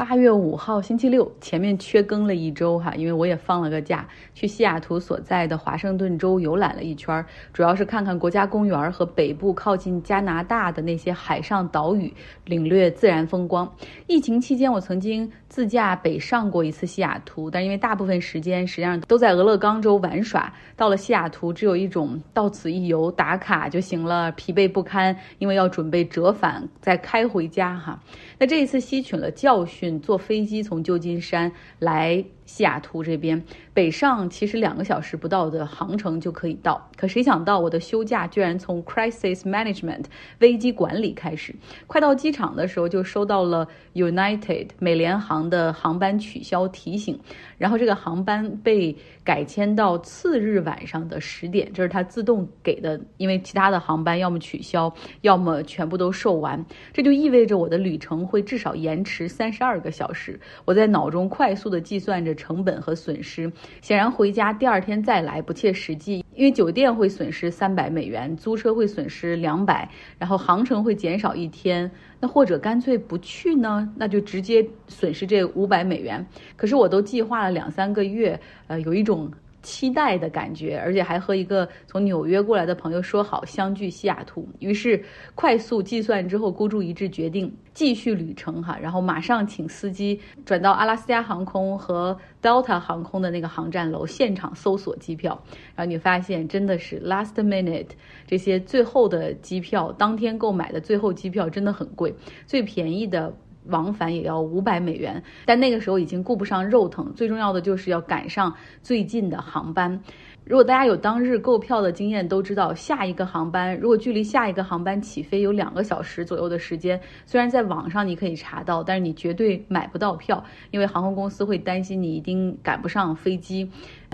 八月五号星期六，前面缺更了一周哈，因为我也放了个假，去西雅图所在的华盛顿州游览了一圈，主要是看看国家公园和北部靠近加拿大的那些海上岛屿，领略自然风光。疫情期间，我曾经自驾北上过一次西雅图，但因为大部分时间实际上都在俄勒冈州玩耍，到了西雅图只有一种到此一游打卡就行了，疲惫不堪，因为要准备折返再开回家哈。那这一次吸取了教训，坐飞机从旧金山来。西雅图这边北上其实两个小时不到的航程就可以到，可谁想到我的休假居然从 crisis management 危机管理开始，快到机场的时候就收到了 United 美联航的航班取消提醒，然后这个航班被改签到次日晚上的十点，这是它自动给的，因为其他的航班要么取消，要么全部都售完，这就意味着我的旅程会至少延迟三十二个小时。我在脑中快速的计算着。成本和损失，显然回家第二天再来不切实际，因为酒店会损失三百美元，租车会损失两百，然后航程会减少一天，那或者干脆不去呢？那就直接损失这五百美元。可是我都计划了两三个月，呃，有一种。期待的感觉，而且还和一个从纽约过来的朋友说好相聚西雅图。于是快速计算之后，孤注一掷，决定继续旅程哈。然后马上请司机转到阿拉斯加航空和 Delta 航空的那个航站楼，现场搜索机票。然后你发现真的是 last minute 这些最后的机票，当天购买的最后机票真的很贵，最便宜的。往返也要五百美元，但那个时候已经顾不上肉疼，最重要的就是要赶上最近的航班。如果大家有当日购票的经验，都知道下一个航班如果距离下一个航班起飞有两个小时左右的时间，虽然在网上你可以查到，但是你绝对买不到票，因为航空公司会担心你一定赶不上飞机。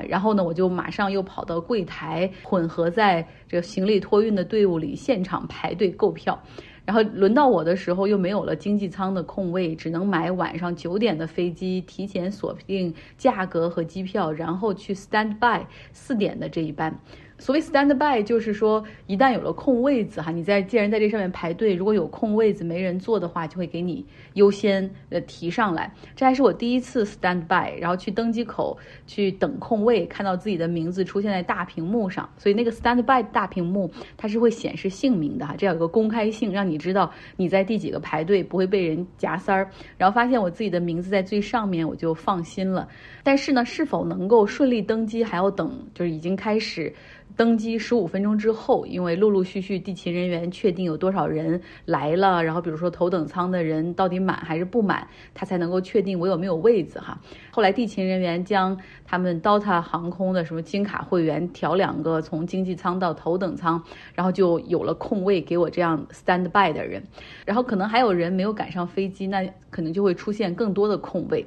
然后呢，我就马上又跑到柜台，混合在这个行李托运的队伍里，现场排队购票。然后轮到我的时候，又没有了经济舱的空位，只能买晚上九点的飞机，提前锁定价格和机票，然后去 stand by 四点的这一班。所谓 stand by 就是说，一旦有了空位子哈，你在既然在这上面排队，如果有空位子没人坐的话，就会给你优先呃提上来。这还是我第一次 stand by，然后去登机口去等空位，看到自己的名字出现在大屏幕上。所以那个 stand by 大屏幕它是会显示姓名的哈，这有个公开性，让你知道你在第几个排队，不会被人夹塞儿。然后发现我自己的名字在最上面，我就放心了。但是呢，是否能够顺利登机，还要等，就是已经开始。登机十五分钟之后，因为陆陆续续地勤人员确定有多少人来了，然后比如说头等舱的人到底满还是不满，他才能够确定我有没有位子哈。后来地勤人员将他们 Delta 航空的什么金卡会员调两个从经济舱到头等舱，然后就有了空位给我这样 stand by 的人，然后可能还有人没有赶上飞机，那可能就会出现更多的空位。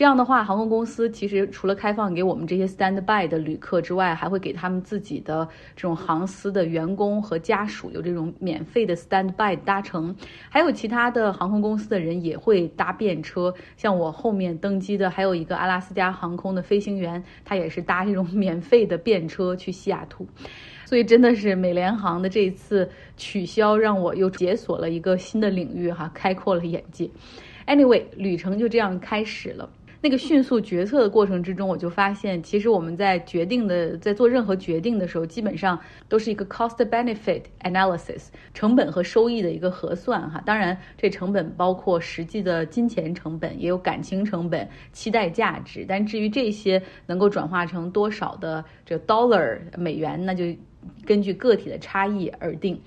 这样的话，航空公司其实除了开放给我们这些 stand by 的旅客之外，还会给他们自己的这种航司的员工和家属有这种免费的 stand by 搭乘。还有其他的航空公司的人也会搭便车，像我后面登机的还有一个阿拉斯加航空的飞行员，他也是搭这种免费的便车去西雅图。所以真的是美联航的这一次取消，让我又解锁了一个新的领域哈，开阔了眼界。Anyway，旅程就这样开始了。那个迅速决策的过程之中，我就发现，其实我们在决定的，在做任何决定的时候，基本上都是一个 cost benefit analysis，成本和收益的一个核算哈。当然，这成本包括实际的金钱成本，也有感情成本、期待价值。但至于这些能够转化成多少的这 dollar 美元，那就根据个体的差异而定。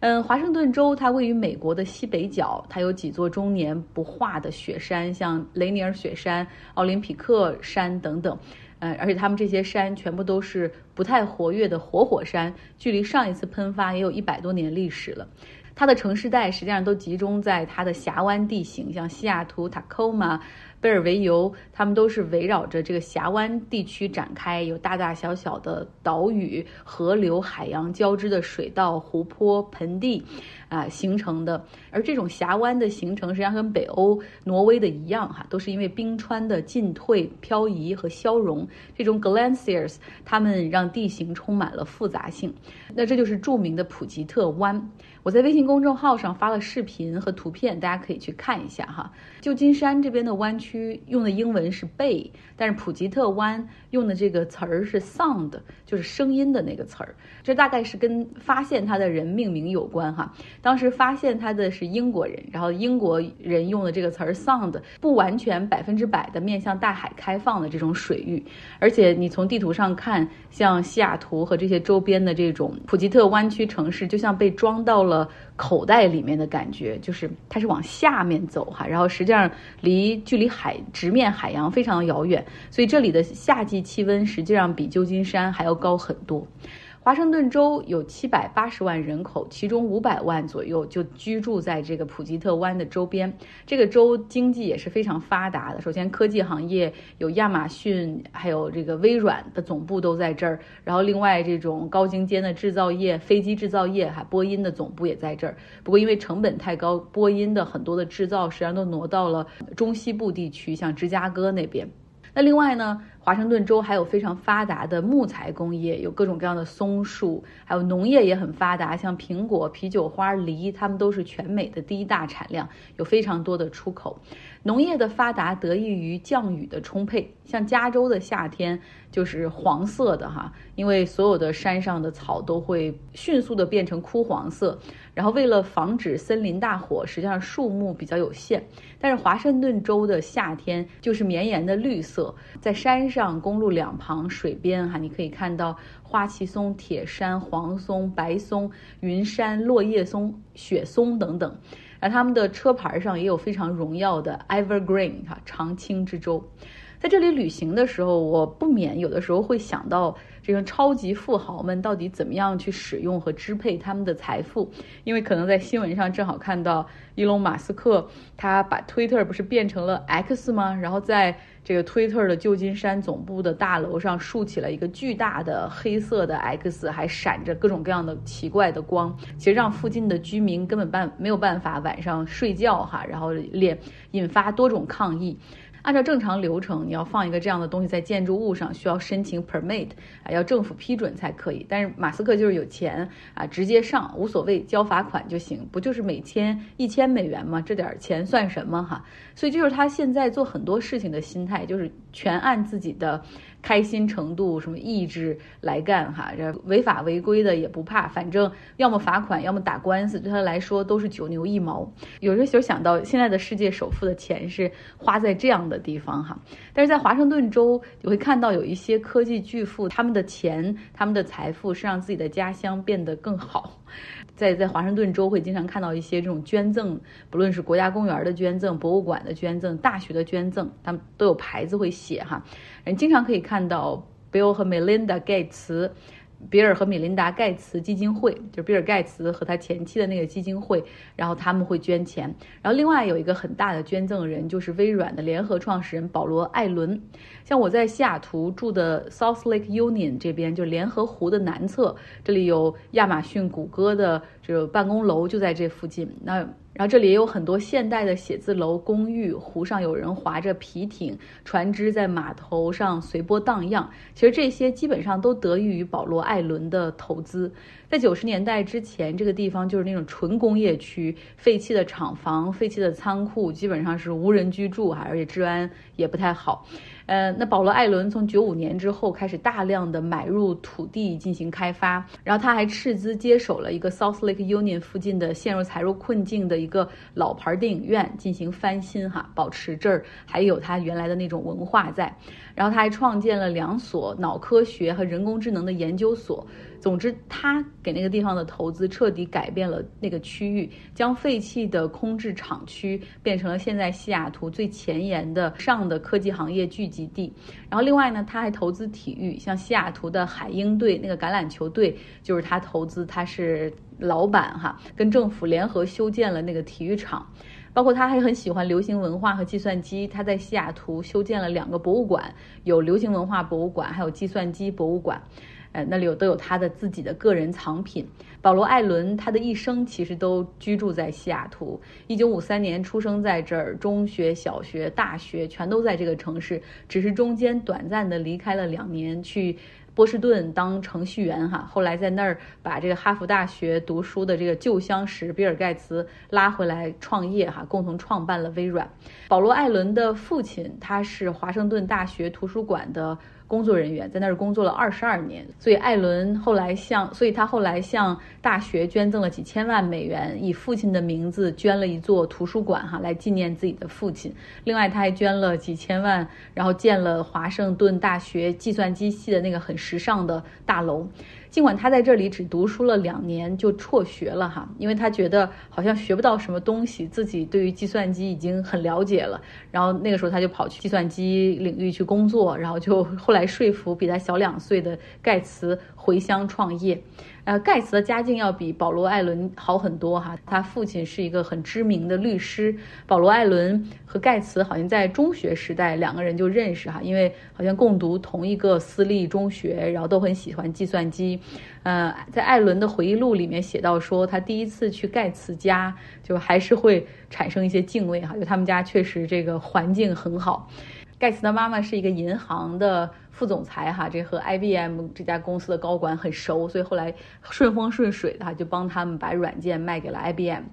嗯，华盛顿州它位于美国的西北角，它有几座终年不化的雪山，像雷尼尔雪山、奥林匹克山等等。嗯，而且它们这些山全部都是不太活跃的活火山，距离上一次喷发也有一百多年历史了。它的城市带实际上都集中在它的峡湾地形，像西雅图、塔科马。贝尔维尤，他们都是围绕着这个峡湾地区展开，有大大小小的岛屿、河流、海洋交织的水道、湖泊、盆地，啊形成的。而这种峡湾的形成，实际上跟北欧挪威的一样，哈，都是因为冰川的进退、漂移和消融。这种 glaciers，它们让地形充满了复杂性。那这就是著名的普吉特湾。我在微信公众号上发了视频和图片，大家可以去看一下哈。旧金山这边的湾区用的英文是 Bay，但是普吉特湾用的这个词儿是 Sound，就是声音的那个词儿。这大概是跟发现它的人命名有关哈。当时发现它的是英国人，然后英国人用的这个词儿 Sound，不完全百分之百的面向大海开放的这种水域，而且你从地图上看，像西雅图和这些周边的这种普吉特湾区城市，就像被装到了了口袋里面的感觉，就是它是往下面走哈，然后实际上离距离海直面海洋非常遥远，所以这里的夏季气温实际上比旧金山还要高很多。华盛顿州有七百八十万人口，其中五百万左右就居住在这个普吉特湾的周边。这个州经济也是非常发达的。首先，科技行业有亚马逊，还有这个微软的总部都在这儿。然后，另外这种高精尖的制造业，飞机制造业，哈，波音的总部也在这儿。不过，因为成本太高，波音的很多的制造实际上都挪到了中西部地区，像芝加哥那边。那另外呢？华盛顿州还有非常发达的木材工业，有各种各样的松树，还有农业也很发达，像苹果、啤酒花、梨，它们都是全美的第一大产量，有非常多的出口。农业的发达得益于降雨的充沛，像加州的夏天就是黄色的哈，因为所有的山上的草都会迅速的变成枯黄色。然后为了防止森林大火，实际上树木比较有限，但是华盛顿州的夏天就是绵延的绿色，在山。上公路两旁水边哈，你可以看到花旗松、铁杉、黄松、白松、云杉、落叶松、雪松等等，而他们的车牌上也有非常荣耀的 Evergreen 哈，长青之州。在这里旅行的时候，我不免有的时候会想到。这个超级富豪们到底怎么样去使用和支配他们的财富？因为可能在新闻上正好看到伊隆马斯克，他把 Twitter 不是变成了 X 吗？然后在这个推特的旧金山总部的大楼上竖起了一个巨大的黑色的 X，还闪着各种各样的奇怪的光，其实让附近的居民根本办没有办法晚上睡觉哈，然后脸引发多种抗议。按照正常流程，你要放一个这样的东西在建筑物上，需要申请 permit 啊，要政府批准才可以。但是马斯克就是有钱啊，直接上无所谓，交罚款就行，不就是每天一千美元吗？这点钱算什么哈？所以就是他现在做很多事情的心态，就是全按自己的。开心程度什么意志来干哈？这违法违规的也不怕，反正要么罚款，要么打官司，对他来说都是九牛一毛。有的时候想到现在的世界首富的钱是花在这样的地方哈，但是在华盛顿州，你会看到有一些科技巨富，他们的钱、他们的财富是让自己的家乡变得更好。在在华盛顿州会经常看到一些这种捐赠，不论是国家公园的捐赠、博物馆的捐赠、大学的捐赠，他们都有牌子会写哈，人经常可以看到 Bill 和 Melinda 盖茨。比尔和米琳达·盖茨基金会，就是比尔·盖茨和他前妻的那个基金会，然后他们会捐钱。然后另外有一个很大的捐赠人，就是微软的联合创始人保罗·艾伦。像我在西雅图住的 South Lake Union 这边，就联合湖的南侧，这里有亚马逊、谷歌的这个办公楼就在这附近。那然后这里也有很多现代的写字楼、公寓，湖上有人划着皮艇，船只在码头上随波荡漾。其实这些基本上都得益于保罗·艾伦的投资。在九十年代之前，这个地方就是那种纯工业区，废弃的厂房、废弃的仓库，基本上是无人居住哈，而且治安也不太好。呃，那保罗·艾伦从九五年之后开始大量的买入土地进行开发，然后他还斥资接手了一个 South Lake Union 附近的陷入财务困境的一个老牌电影院进行翻新哈，保持这儿还有他原来的那种文化在。然后他还创建了两所脑科学和人工智能的研究所。总之，他给那个地方的投资彻底改变了那个区域，将废弃的空置厂区变成了现在西雅图最前沿的上的科技行业聚集基地。然后，另外呢，他还投资体育，像西雅图的海鹰队那个橄榄球队就是他投资，他是老板哈，跟政府联合修建了那个体育场。包括他还很喜欢流行文化和计算机，他在西雅图修建了两个博物馆，有流行文化博物馆，还有计算机博物馆。呃，那里有都有他的自己的个人藏品。保罗·艾伦他的一生其实都居住在西雅图，一九五三年出生在这儿，中学、小学、大学全都在这个城市，只是中间短暂的离开了两年，去波士顿当程序员哈，后来在那儿把这个哈佛大学读书的这个旧相识比尔盖茨拉回来创业哈，共同创办了微软。保罗·艾伦的父亲他是华盛顿大学图书馆的。工作人员在那儿工作了二十二年，所以艾伦后来向，所以他后来向大学捐赠了几千万美元，以父亲的名字捐了一座图书馆，哈，来纪念自己的父亲。另外，他还捐了几千万，然后建了华盛顿大学计算机系的那个很时尚的大楼。尽管他在这里只读书了两年就辍学了哈，因为他觉得好像学不到什么东西，自己对于计算机已经很了解了。然后那个时候他就跑去计算机领域去工作，然后就后来说服比他小两岁的盖茨回乡创业。呃，盖茨的家境要比保罗·艾伦好很多哈。他父亲是一个很知名的律师。保罗·艾伦和盖茨好像在中学时代两个人就认识哈，因为好像共读同一个私立中学，然后都很喜欢计算机。呃，在艾伦的回忆录里面写到说，他第一次去盖茨家，就还是会产生一些敬畏哈，就他们家确实这个环境很好。盖茨的妈妈是一个银行的。副总裁哈，这和 IBM 这家公司的高管很熟，所以后来顺风顺水的哈，就帮他们把软件卖给了 IBM。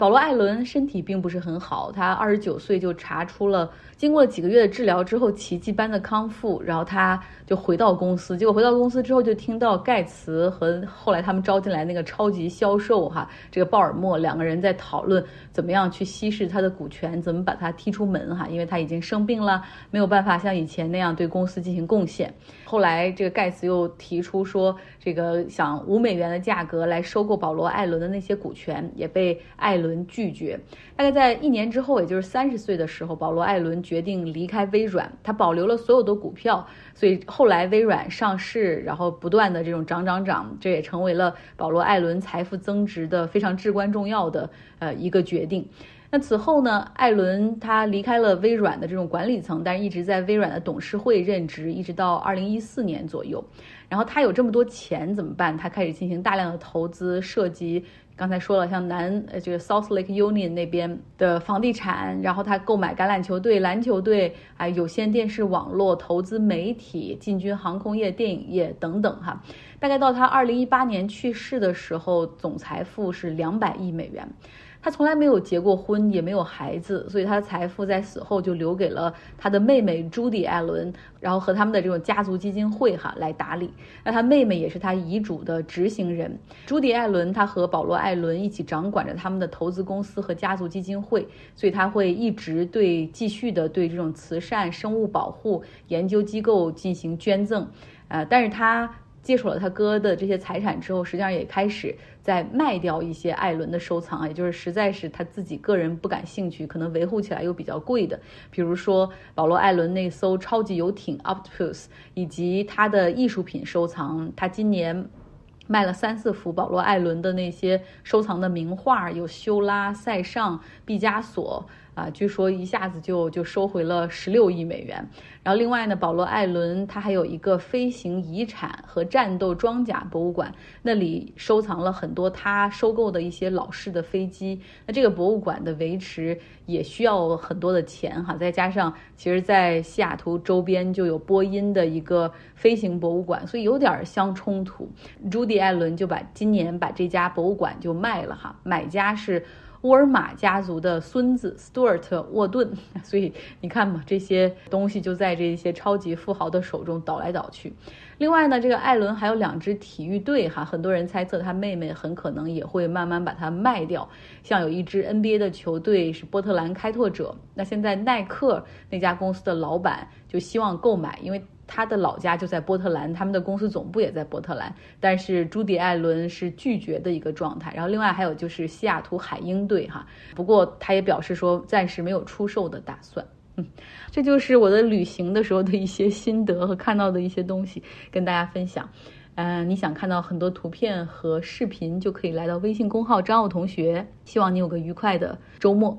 保罗·艾伦身体并不是很好，他二十九岁就查出了，经过了几个月的治疗之后，奇迹般的康复，然后他就回到公司。结果回到公司之后，就听到盖茨和后来他们招进来那个超级销售哈，这个鲍尔默两个人在讨论怎么样去稀释他的股权，怎么把他踢出门哈，因为他已经生病了，没有办法像以前那样对公司进行贡献。后来这个盖茨又提出说，这个想五美元的价格来收购保罗·艾伦的那些股权，也被艾伦。拒绝。大概在一年之后，也就是三十岁的时候，保罗·艾伦决定离开微软。他保留了所有的股票，所以后来微软上市，然后不断的这种涨涨涨，这也成为了保罗·艾伦财富增值的非常至关重要的呃一个决定。那此后呢，艾伦他离开了微软的这种管理层，但是一直在微软的董事会任职，一直到二零一四年左右。然后他有这么多钱怎么办？他开始进行大量的投资，涉及。刚才说了，像南呃这个 South Lake Union 那边的房地产，然后他购买橄榄球队、篮球队，啊有线电视网络、投资媒体、进军航空业、电影业等等哈。大概到他二零一八年去世的时候，总财富是两百亿美元。他从来没有结过婚，也没有孩子，所以他的财富在死后就留给了他的妹妹朱迪·艾伦，然后和他们的这种家族基金会哈来打理。那他妹妹也是他遗嘱的执行人。朱迪·艾伦他和保罗·艾伦一起掌管着他们的投资公司和家族基金会，所以他会一直对继续的对这种慈善、生物保护研究机构进行捐赠。呃，但是他。接手了他哥的这些财产之后，实际上也开始再卖掉一些艾伦的收藏，也就是实在是他自己个人不感兴趣，可能维护起来又比较贵的，比如说保罗·艾伦那艘超级游艇 Octopus，以及他的艺术品收藏。他今年卖了三四幅保罗·艾伦的那些收藏的名画，有修拉、塞尚、毕加索。啊，据说一下子就就收回了十六亿美元。然后另外呢，保罗·艾伦他还有一个飞行遗产和战斗装甲博物馆，那里收藏了很多他收购的一些老式的飞机。那这个博物馆的维持也需要很多的钱哈，再加上其实，在西雅图周边就有波音的一个飞行博物馆，所以有点儿相冲突。朱迪·艾伦就把今年把这家博物馆就卖了哈，买家是。沃尔玛家族的孙子 Stuart 沃顿，所以你看嘛，这些东西就在这些超级富豪的手中倒来倒去。另外呢，这个艾伦还有两支体育队哈，很多人猜测他妹妹很可能也会慢慢把它卖掉。像有一支 NBA 的球队是波特兰开拓者，那现在耐克那家公司的老板就希望购买，因为。他的老家就在波特兰，他们的公司总部也在波特兰，但是朱迪·艾伦是拒绝的一个状态。然后另外还有就是西雅图海鹰队哈，不过他也表示说暂时没有出售的打算。这就是我的旅行的时候的一些心得和看到的一些东西跟大家分享。嗯，你想看到很多图片和视频，就可以来到微信公号张奥同学。希望你有个愉快的周末。